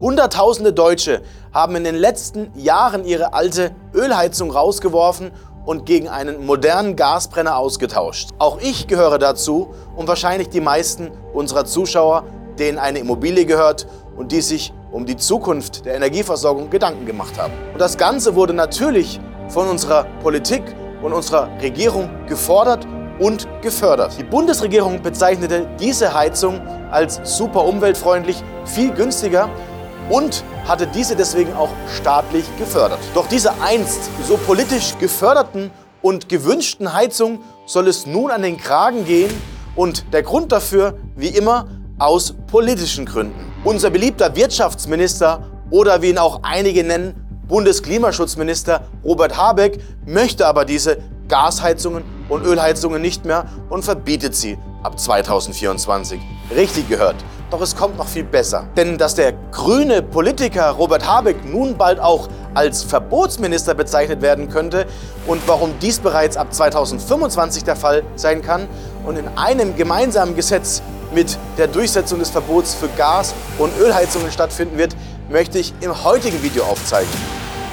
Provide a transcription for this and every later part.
Hunderttausende Deutsche haben in den letzten Jahren ihre alte Ölheizung rausgeworfen und gegen einen modernen Gasbrenner ausgetauscht. Auch ich gehöre dazu und wahrscheinlich die meisten unserer Zuschauer, denen eine Immobilie gehört und die sich um die Zukunft der Energieversorgung Gedanken gemacht haben. Und das Ganze wurde natürlich von unserer Politik und unserer Regierung gefordert und gefördert. Die Bundesregierung bezeichnete diese Heizung als super umweltfreundlich, viel günstiger und hatte diese deswegen auch staatlich gefördert. Doch diese einst so politisch geförderten und gewünschten Heizung soll es nun an den Kragen gehen und der Grund dafür, wie immer, aus politischen Gründen. Unser beliebter Wirtschaftsminister oder wie ihn auch einige nennen, Bundesklimaschutzminister Robert Habeck möchte aber diese Gasheizungen und Ölheizungen nicht mehr und verbietet sie ab 2024. Richtig gehört. Doch es kommt noch viel besser. Denn dass der grüne Politiker Robert Habeck nun bald auch als Verbotsminister bezeichnet werden könnte und warum dies bereits ab 2025 der Fall sein kann und in einem gemeinsamen Gesetz mit der Durchsetzung des Verbots für Gas- und Ölheizungen stattfinden wird, möchte ich im heutigen Video aufzeigen.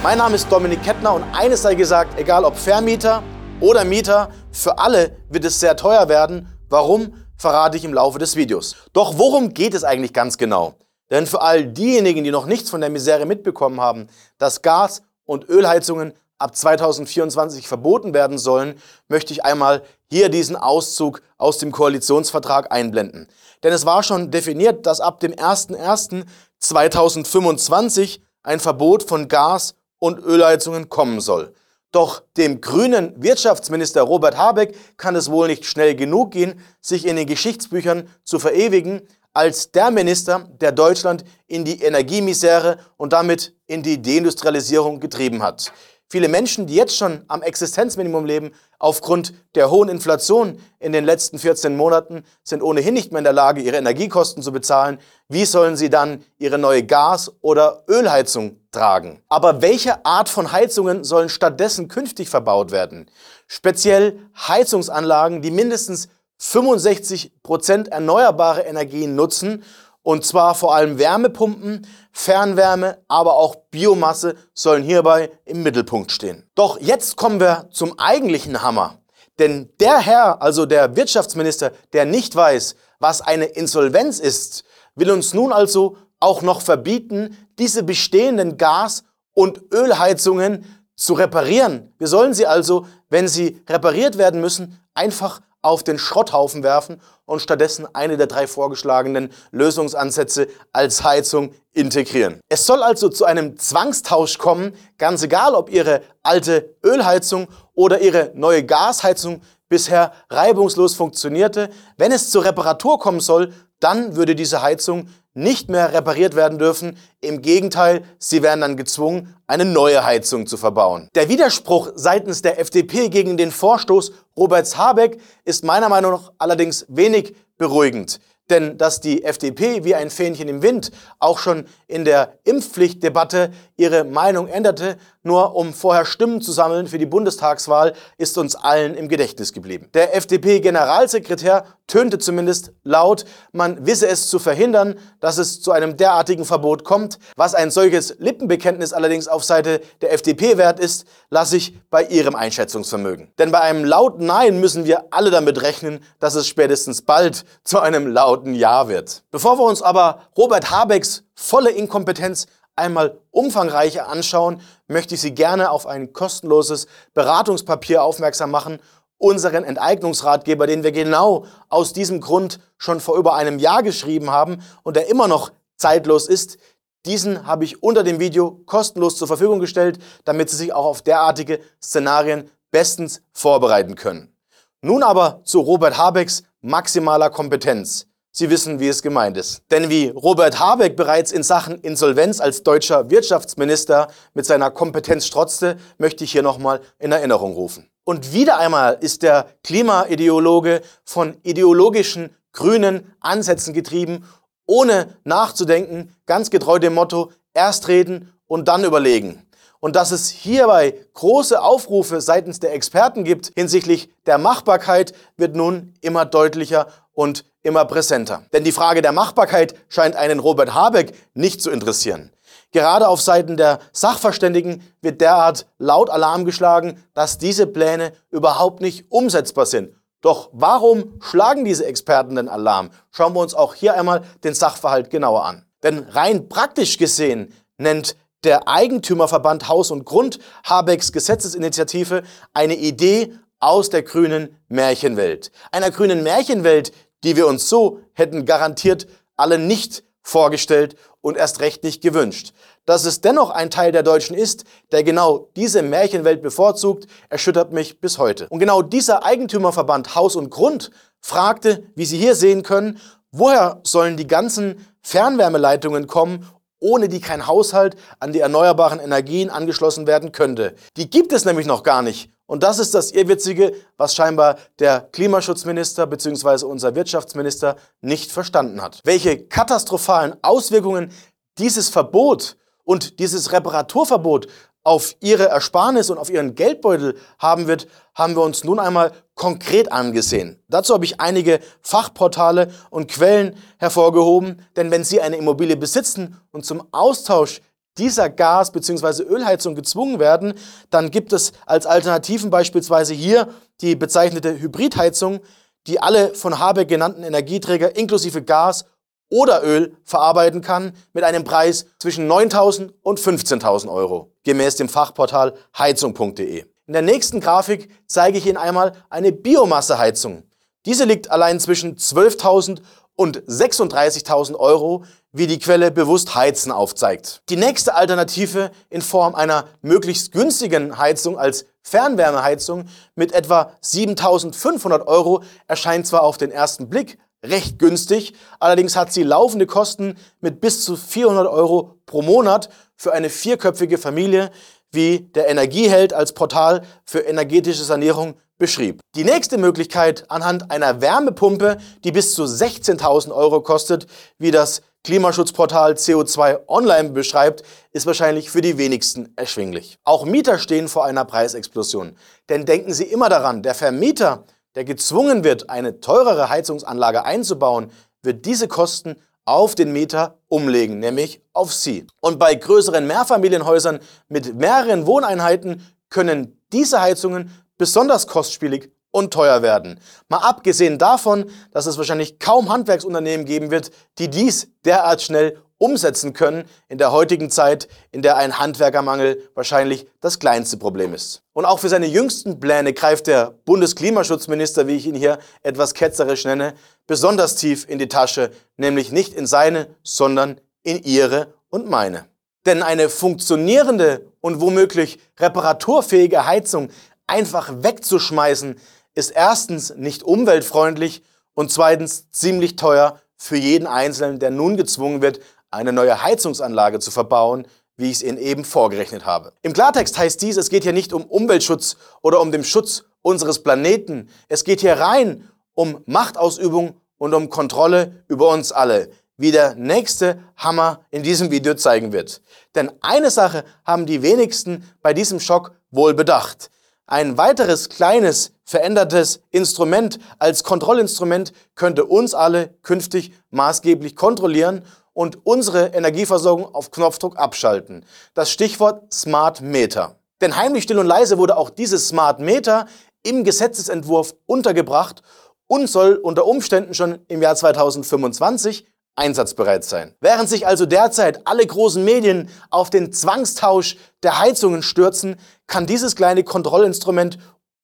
Mein Name ist Dominik Kettner und eines sei gesagt, egal ob Vermieter oder Mieter, für alle wird es sehr teuer werden. Warum, verrate ich im Laufe des Videos. Doch worum geht es eigentlich ganz genau? Denn für all diejenigen, die noch nichts von der Misere mitbekommen haben, dass Gas- und Ölheizungen ab 2024 verboten werden sollen, möchte ich einmal hier diesen Auszug aus dem Koalitionsvertrag einblenden. Denn es war schon definiert, dass ab dem 01.01.2025 ein Verbot von Gas- und Ölheizungen kommen soll. Doch dem grünen Wirtschaftsminister Robert Habeck kann es wohl nicht schnell genug gehen, sich in den Geschichtsbüchern zu verewigen als der Minister, der Deutschland in die Energiemisere und damit in die Deindustrialisierung getrieben hat. Viele Menschen, die jetzt schon am Existenzminimum leben, aufgrund der hohen Inflation in den letzten 14 Monaten, sind ohnehin nicht mehr in der Lage, ihre Energiekosten zu bezahlen. Wie sollen sie dann ihre neue Gas- oder Ölheizung tragen? Aber welche Art von Heizungen sollen stattdessen künftig verbaut werden? Speziell Heizungsanlagen, die mindestens 65 Prozent erneuerbare Energien nutzen und zwar vor allem Wärmepumpen, Fernwärme, aber auch Biomasse sollen hierbei im Mittelpunkt stehen. Doch jetzt kommen wir zum eigentlichen Hammer. Denn der Herr, also der Wirtschaftsminister, der nicht weiß, was eine Insolvenz ist, will uns nun also auch noch verbieten, diese bestehenden Gas- und Ölheizungen zu reparieren. Wir sollen sie also, wenn sie repariert werden müssen, einfach auf den Schrotthaufen werfen und stattdessen eine der drei vorgeschlagenen Lösungsansätze als Heizung integrieren. Es soll also zu einem Zwangstausch kommen, ganz egal, ob Ihre alte Ölheizung oder Ihre neue Gasheizung bisher reibungslos funktionierte. Wenn es zur Reparatur kommen soll, dann würde diese Heizung nicht mehr repariert werden dürfen. Im Gegenteil, sie werden dann gezwungen, eine neue Heizung zu verbauen. Der Widerspruch seitens der FDP gegen den Vorstoß Roberts Habeck ist meiner Meinung nach allerdings wenig beruhigend. Denn dass die FDP wie ein Fähnchen im Wind auch schon in der Impfpflichtdebatte ihre Meinung änderte, nur um vorher Stimmen zu sammeln für die Bundestagswahl, ist uns allen im Gedächtnis geblieben. Der FDP-Generalsekretär tönte zumindest laut, man wisse es zu verhindern, dass es zu einem derartigen Verbot kommt. Was ein solches Lippenbekenntnis allerdings auf Seite der FDP wert ist, lasse ich bei ihrem Einschätzungsvermögen. Denn bei einem lauten Nein müssen wir alle damit rechnen, dass es spätestens bald zu einem lauten Ja wird. Bevor wir uns aber Robert Habecks volle Inkompetenz einmal umfangreicher anschauen, möchte ich Sie gerne auf ein kostenloses Beratungspapier aufmerksam machen, unseren Enteignungsratgeber, den wir genau aus diesem Grund schon vor über einem Jahr geschrieben haben und der immer noch zeitlos ist. Diesen habe ich unter dem Video kostenlos zur Verfügung gestellt, damit Sie sich auch auf derartige Szenarien bestens vorbereiten können. Nun aber zu Robert Habecks maximaler Kompetenz. Sie wissen, wie es gemeint ist. Denn wie Robert Habeck bereits in Sachen Insolvenz als deutscher Wirtschaftsminister mit seiner Kompetenz strotzte, möchte ich hier nochmal in Erinnerung rufen. Und wieder einmal ist der Klimaideologe von ideologischen grünen Ansätzen getrieben, ohne nachzudenken, ganz getreu dem Motto, erst reden und dann überlegen. Und dass es hierbei große Aufrufe seitens der Experten gibt hinsichtlich der Machbarkeit, wird nun immer deutlicher und immer präsenter. Denn die Frage der Machbarkeit scheint einen Robert Habeck nicht zu interessieren. Gerade auf Seiten der Sachverständigen wird derart laut Alarm geschlagen, dass diese Pläne überhaupt nicht umsetzbar sind. Doch warum schlagen diese Experten den Alarm? Schauen wir uns auch hier einmal den Sachverhalt genauer an. Denn rein praktisch gesehen nennt der Eigentümerverband Haus und Grund Habecks Gesetzesinitiative eine Idee aus der grünen Märchenwelt. Einer grünen Märchenwelt, die wir uns so hätten garantiert alle nicht vorgestellt und erst recht nicht gewünscht. Dass es dennoch ein Teil der Deutschen ist, der genau diese Märchenwelt bevorzugt, erschüttert mich bis heute. Und genau dieser Eigentümerverband Haus und Grund fragte, wie Sie hier sehen können, woher sollen die ganzen Fernwärmeleitungen kommen, ohne die kein Haushalt an die erneuerbaren Energien angeschlossen werden könnte. Die gibt es nämlich noch gar nicht. Und das ist das Irrwitzige, was scheinbar der Klimaschutzminister bzw. unser Wirtschaftsminister nicht verstanden hat. Welche katastrophalen Auswirkungen dieses Verbot und dieses Reparaturverbot auf ihre Ersparnis und auf ihren Geldbeutel haben wird, haben wir uns nun einmal konkret angesehen. Dazu habe ich einige Fachportale und Quellen hervorgehoben, denn wenn Sie eine Immobilie besitzen und zum Austausch dieser Gas- bzw. Ölheizung gezwungen werden, dann gibt es als Alternativen beispielsweise hier die bezeichnete Hybridheizung, die alle von Habeck genannten Energieträger inklusive Gas oder Öl verarbeiten kann mit einem Preis zwischen 9.000 und 15.000 Euro, gemäß dem Fachportal heizung.de. In der nächsten Grafik zeige ich Ihnen einmal eine Biomasseheizung. Diese liegt allein zwischen 12.000 und 36.000 Euro, wie die Quelle bewusst heizen aufzeigt. Die nächste Alternative in Form einer möglichst günstigen Heizung als Fernwärmeheizung mit etwa 7.500 Euro erscheint zwar auf den ersten Blick recht günstig. Allerdings hat sie laufende Kosten mit bis zu 400 Euro pro Monat für eine vierköpfige Familie, wie der Energieheld als Portal für energetische Sanierung beschrieb. Die nächste Möglichkeit anhand einer Wärmepumpe, die bis zu 16.000 Euro kostet, wie das Klimaschutzportal CO2 Online beschreibt, ist wahrscheinlich für die wenigsten erschwinglich. Auch Mieter stehen vor einer Preisexplosion. Denn denken Sie immer daran, der Vermieter der gezwungen wird, eine teurere Heizungsanlage einzubauen, wird diese Kosten auf den Mieter umlegen, nämlich auf Sie. Und bei größeren Mehrfamilienhäusern mit mehreren Wohneinheiten können diese Heizungen besonders kostspielig und teuer werden. Mal abgesehen davon, dass es wahrscheinlich kaum Handwerksunternehmen geben wird, die dies derart schnell umsetzen können in der heutigen Zeit, in der ein Handwerkermangel wahrscheinlich das kleinste Problem ist. Und auch für seine jüngsten Pläne greift der Bundesklimaschutzminister, wie ich ihn hier etwas ketzerisch nenne, besonders tief in die Tasche, nämlich nicht in seine, sondern in ihre und meine. Denn eine funktionierende und womöglich reparaturfähige Heizung einfach wegzuschmeißen, ist erstens nicht umweltfreundlich und zweitens ziemlich teuer für jeden Einzelnen, der nun gezwungen wird, eine neue Heizungsanlage zu verbauen, wie ich es Ihnen eben vorgerechnet habe. Im Klartext heißt dies, es geht hier nicht um Umweltschutz oder um den Schutz unseres Planeten. Es geht hier rein um Machtausübung und um Kontrolle über uns alle, wie der nächste Hammer in diesem Video zeigen wird. Denn eine Sache haben die wenigsten bei diesem Schock wohl bedacht. Ein weiteres kleines verändertes Instrument als Kontrollinstrument könnte uns alle künftig maßgeblich kontrollieren und unsere Energieversorgung auf Knopfdruck abschalten. Das Stichwort Smart Meter. Denn heimlich still und leise wurde auch dieses Smart Meter im Gesetzesentwurf untergebracht und soll unter Umständen schon im Jahr 2025 einsatzbereit sein. Während sich also derzeit alle großen Medien auf den Zwangstausch der Heizungen stürzen, kann dieses kleine Kontrollinstrument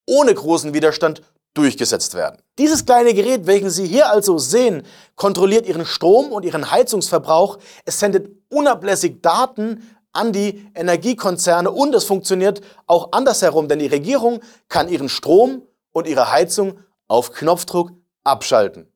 ohne großen Widerstand durchgesetzt werden. Dieses kleine Gerät, welchen Sie hier also sehen, kontrolliert Ihren Strom und Ihren Heizungsverbrauch. Es sendet unablässig Daten an die Energiekonzerne und es funktioniert auch andersherum, denn die Regierung kann ihren Strom und ihre Heizung auf Knopfdruck abschalten.